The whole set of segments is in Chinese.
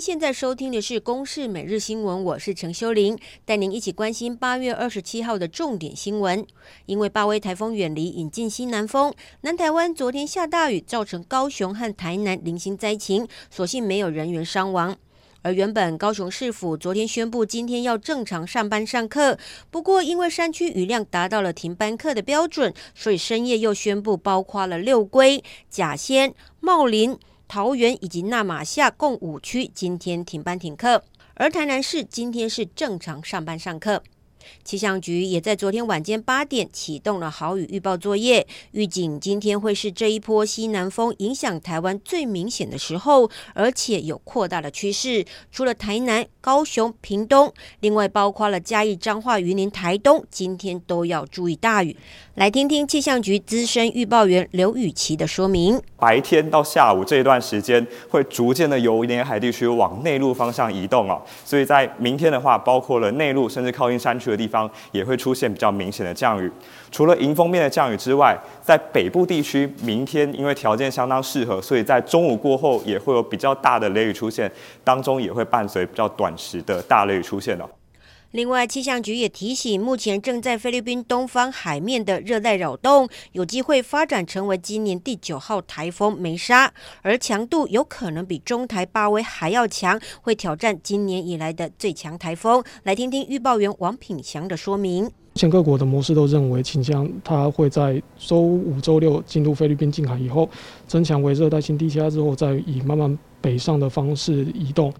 现在收听的是《公视每日新闻》，我是陈修玲，带您一起关心八月二十七号的重点新闻。因为八威台风远离，引进西南风，南台湾昨天下大雨，造成高雄和台南零星灾情，所幸没有人员伤亡。而原本高雄市府昨天宣布今天要正常上班上课，不过因为山区雨量达到了停班课的标准，所以深夜又宣布包括了六龟、甲仙、茂林。桃园以及纳马夏共五区今天停班停课，而台南市今天是正常上班上课。气象局也在昨天晚间八点启动了豪雨预报作业，预警今天会是这一波西南风影响台湾最明显的时候，而且有扩大的趋势。除了台南、高雄、屏东，另外包括了嘉义、彰化、云林、台东，今天都要注意大雨。来听听气象局资深预报员刘雨琦的说明：白天到下午这一段时间，会逐渐的由沿海地区往内陆方向移动哦，所以在明天的话，包括了内陆甚至靠近山区的地方也会出现比较明显的降雨。除了迎风面的降雨之外，在北部地区，明天因为条件相当适合，所以在中午过后也会有比较大的雷雨出现，当中也会伴随比较短时的大雷雨出现哦。另外，气象局也提醒，目前正在菲律宾东方海面的热带扰动，有机会发展成为今年第九号台风梅沙，而强度有可能比中台八威还要强，会挑战今年以来的最强台风。来听听预报员王品祥的说明。目前各国的模式都认为，倾向它会在周五、周六进入菲律宾近海以后，增强为热带性低气压之后，再以慢慢北上的方式移动。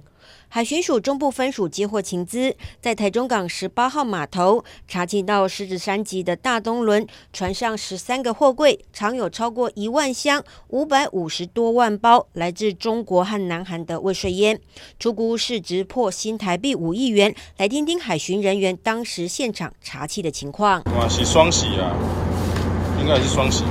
海巡署中部分署接获情资，在台中港十八号码头查缉到狮子山级的大东轮船上十三个货柜，藏有超过一万箱、五百五十多万包来自中国和南韩的未税烟，出估市值破新台币五亿元。来听听海巡人员当时现场查缉的情况。哇，是双喜啊，应该是双喜。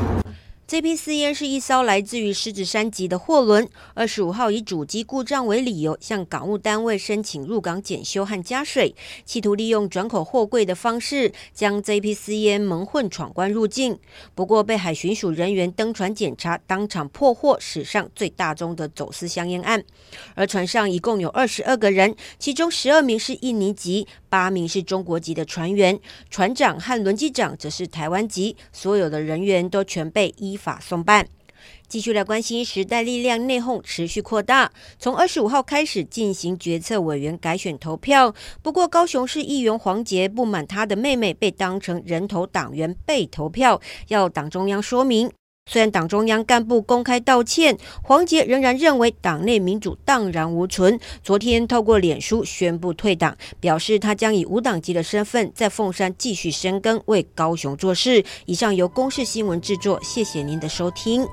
这批私烟是一艘来自于狮子山籍的货轮，二十五号以主机故障为理由向港务单位申请入港检修和加水，企图利用转口货柜的方式将这批私烟蒙混闯关入境。不过被海巡署人员登船检查，当场破获史上最大宗的走私香烟案。而船上一共有二十二个人，其中十二名是印尼籍，八名是中国籍的船员，船长和轮机长则是台湾籍，所有的人员都全被依法送办。继续来关心时代力量内讧持续扩大，从二十五号开始进行决策委员改选投票。不过高雄市议员黄杰不满他的妹妹被当成人头党员被投票，要党中央说明。虽然党中央干部公开道歉，黄杰仍然认为党内民主荡然无存。昨天透过脸书宣布退党，表示他将以无党籍的身份在凤山继续深耕，为高雄做事。以上由公视新闻制作，谢谢您的收听。